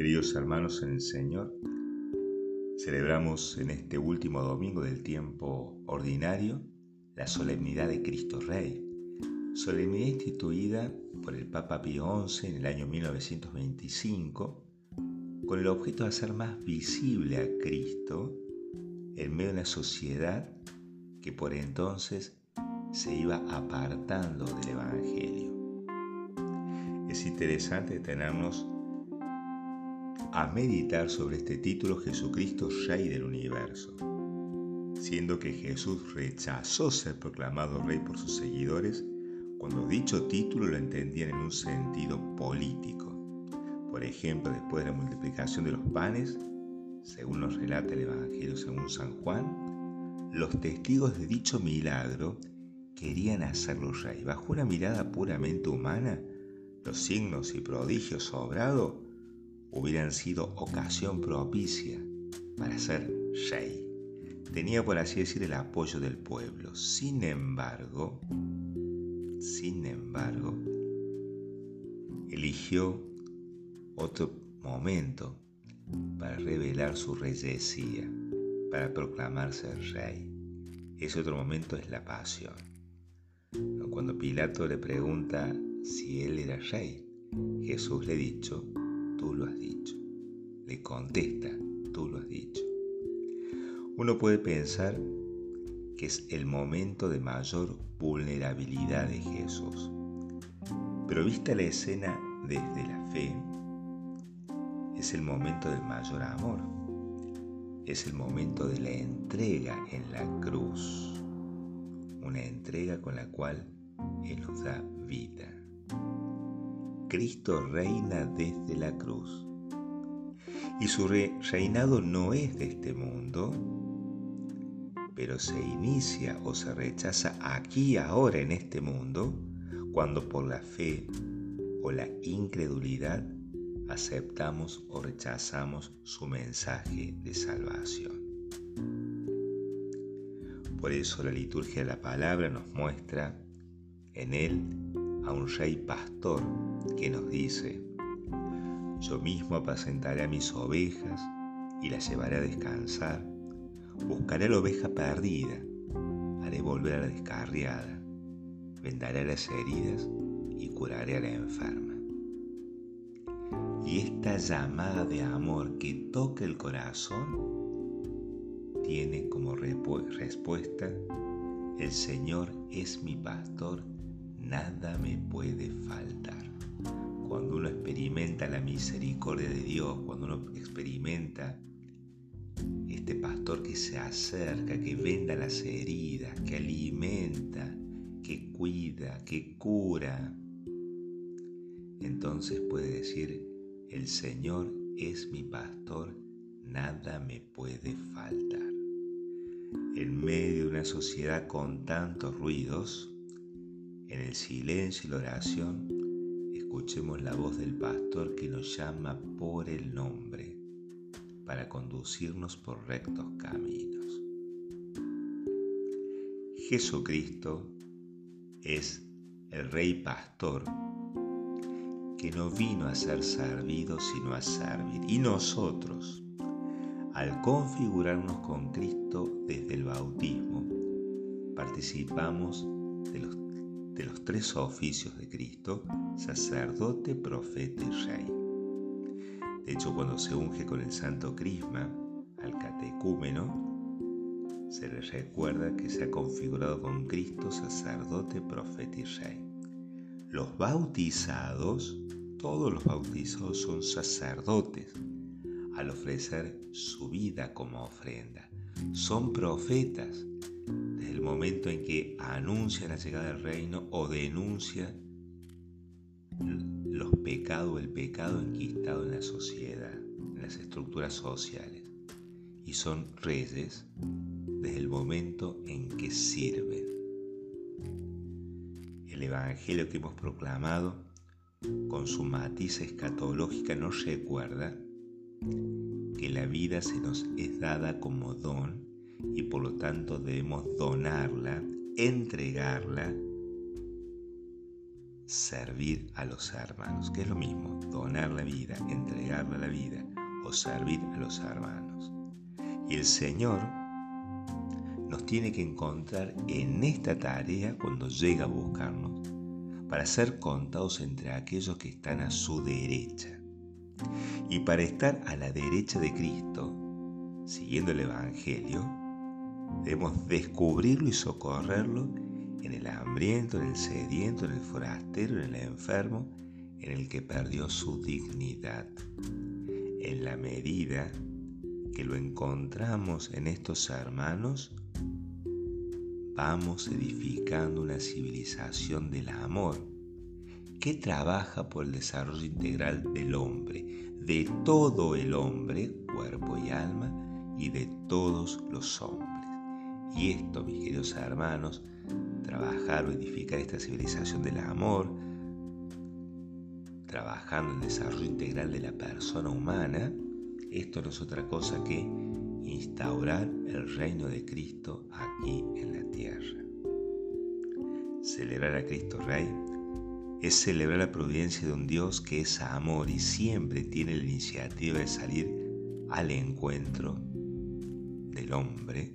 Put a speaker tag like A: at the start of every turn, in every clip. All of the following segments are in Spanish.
A: Queridos hermanos en el Señor, celebramos en este último domingo del tiempo ordinario la solemnidad de Cristo Rey, solemnidad instituida por el Papa Pío XI en el año 1925 con el objeto de hacer más visible a Cristo en medio de una sociedad que por entonces se iba apartando del Evangelio. Es interesante detenernos a meditar sobre este título Jesucristo Rey del Universo, siendo que Jesús rechazó ser proclamado Rey por sus seguidores cuando dicho título lo entendían en un sentido político. Por ejemplo, después de la multiplicación de los panes, según nos relata el Evangelio según San Juan, los testigos de dicho milagro querían hacerlo rey. Bajo una mirada puramente humana, los signos y prodigios sobrados hubieran sido ocasión propicia para ser rey. Tenía, por así decir, el apoyo del pueblo. Sin embargo, sin embargo, eligió otro momento para revelar su reyesía, para proclamarse rey. Ese otro momento es la pasión. Cuando Pilato le pregunta si él era rey, Jesús le ha dicho, tú lo has dicho. Le contesta, tú lo has dicho. Uno puede pensar que es el momento de mayor vulnerabilidad de Jesús. Pero vista la escena desde la fe, es el momento del mayor amor. Es el momento de la entrega en la cruz. Una entrega con la cual Él nos da vida. Cristo reina desde la cruz. Y su reinado no es de este mundo, pero se inicia o se rechaza aquí ahora en este mundo cuando por la fe o la incredulidad aceptamos o rechazamos su mensaje de salvación. Por eso la liturgia de la palabra nos muestra en él un rey pastor que nos dice, yo mismo apacentaré a mis ovejas y las llevaré a descansar, buscaré a la oveja perdida, haré volver a la descarriada, vendaré las heridas y curaré a la enferma. Y esta llamada de amor que toca el corazón tiene como respuesta, el Señor es mi pastor, nada me puede faltar. Cuando uno experimenta la misericordia de Dios, cuando uno experimenta este pastor que se acerca, que venda las heridas, que alimenta, que cuida, que cura, entonces puede decir, el Señor es mi pastor, nada me puede faltar. En medio de una sociedad con tantos ruidos, en el silencio y la oración, escuchemos la voz del pastor que nos llama por el nombre para conducirnos por rectos caminos. Jesucristo es el Rey Pastor que no vino a ser servido, sino a servir. Y nosotros, al configurarnos con Cristo desde el bautismo, participamos de los, de los tres oficios de Cristo, sacerdote, profeta y rey. De hecho, cuando se unge con el santo crisma al catecúmeno, se le recuerda que se ha configurado con Cristo sacerdote, profeta y rey. Los bautizados, todos los bautizados son sacerdotes al ofrecer su vida como ofrenda. Son profetas momento en que anuncian la llegada del reino o denuncian los pecados, el pecado enquistado en la sociedad, en las estructuras sociales. Y son reyes desde el momento en que sirven el Evangelio que hemos proclamado, con su matiz escatológica, nos recuerda que la vida se nos es dada como don y por lo tanto debemos donarla, entregarla, servir a los hermanos, que es lo mismo, donar la vida, entregarle la vida o servir a los hermanos. Y el Señor nos tiene que encontrar en esta tarea cuando llega a buscarnos para ser contados entre aquellos que están a su derecha. Y para estar a la derecha de Cristo, siguiendo el Evangelio, debemos descubrirlo y socorrerlo en el hambriento, en el sediento, en el forastero, en el enfermo, en el que perdió su dignidad. En la medida que lo encontramos en estos hermanos, vamos edificando una civilización del amor que trabaja por el desarrollo integral del hombre, de todo el hombre, cuerpo y alma, y de todos los hombres. Y esto, mis queridos hermanos, trabajar o edificar esta civilización del amor, trabajando en el desarrollo integral de la persona humana, esto no es otra cosa que instaurar el reino de Cristo aquí en la tierra. Celebrar a Cristo Rey es celebrar la providencia de un Dios que es amor y siempre tiene la iniciativa de salir al encuentro del hombre,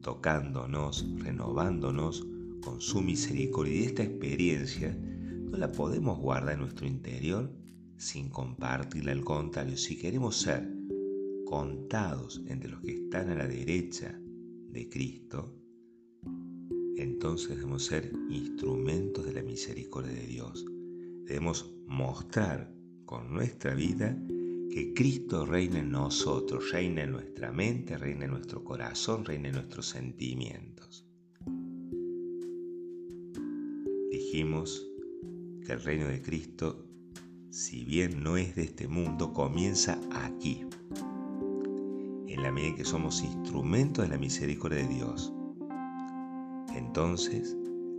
A: tocándonos, renovándonos con su misericordia. Y esta experiencia no la podemos guardar en nuestro interior sin compartirla al contrario. Si queremos ser contados entre los que están a la derecha de Cristo, entonces debemos ser instrumentos de la misericordia de Dios. Debemos mostrar con nuestra vida que Cristo reina en nosotros, reina en nuestra mente, reina en nuestro corazón, reina en nuestros sentimientos. Dijimos que el reino de Cristo, si bien no es de este mundo, comienza aquí, en la medida en que somos instrumentos de la misericordia de Dios. Entonces,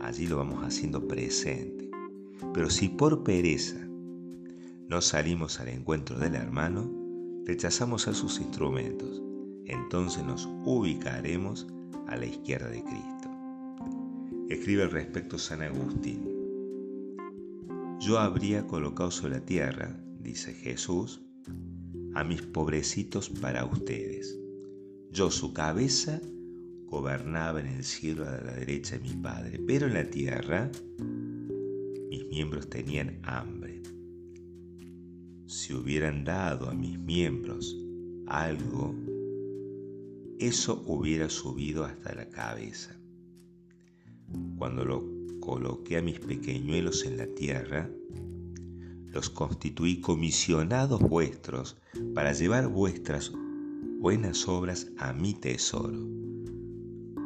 A: allí lo vamos haciendo presente. Pero si por pereza no salimos al encuentro del hermano, rechazamos a sus instrumentos, entonces nos ubicaremos a la izquierda de Cristo. Escribe al respecto San Agustín. Yo habría colocado sobre la tierra, dice Jesús, a mis pobrecitos para ustedes. Yo su cabeza gobernaba en el cielo a la derecha de mi Padre, pero en la tierra mis miembros tenían hambre. Si hubieran dado a mis miembros algo, eso hubiera subido hasta la cabeza. Cuando lo coloqué a mis pequeñuelos en la tierra, los constituí comisionados vuestros para llevar vuestras buenas obras a mi tesoro.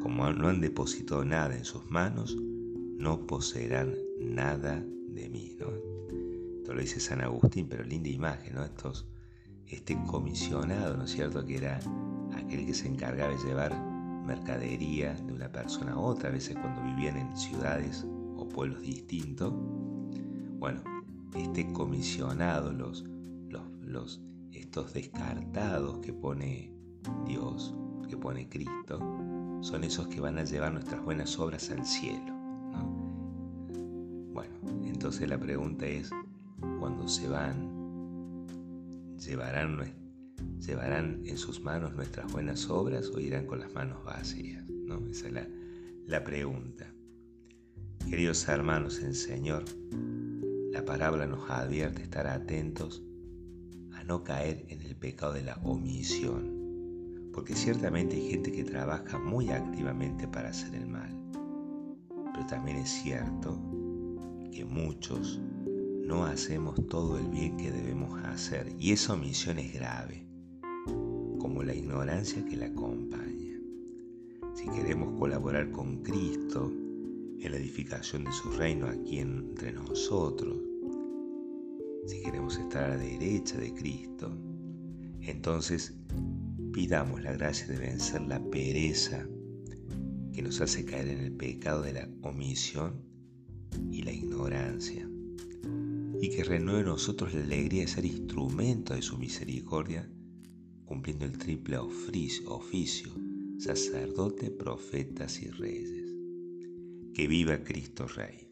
A: Como no han depositado nada en sus manos, no poseerán nada de mí. Lo dice San Agustín, pero linda imagen, ¿no? Estos, este comisionado, ¿no es cierto?, que era aquel que se encargaba de llevar mercadería de una persona a otra, a veces cuando vivían en ciudades o pueblos distintos. Bueno, este comisionado, los, los, estos descartados que pone Dios, que pone Cristo, son esos que van a llevar nuestras buenas obras al cielo. Bueno, entonces la pregunta es, cuando se van, ¿llevarán, ¿llevarán en sus manos nuestras buenas obras o irán con las manos vacías? ¿no? Esa es la, la pregunta. Queridos hermanos en Señor, la parábola nos advierte estar atentos a no caer en el pecado de la omisión, porque ciertamente hay gente que trabaja muy activamente para hacer el mal, pero también es cierto que muchos no hacemos todo el bien que debemos hacer y esa omisión es grave, como la ignorancia que la acompaña. Si queremos colaborar con Cristo, en la edificación de su reino aquí entre nosotros, si queremos estar a la derecha de Cristo, entonces pidamos la gracia de vencer la pereza que nos hace caer en el pecado de la omisión y la ignorancia, y que renueve en nosotros la alegría de ser instrumento de su misericordia, cumpliendo el triple oficio, sacerdote, profetas y reyes. Que viva Cristo Rey.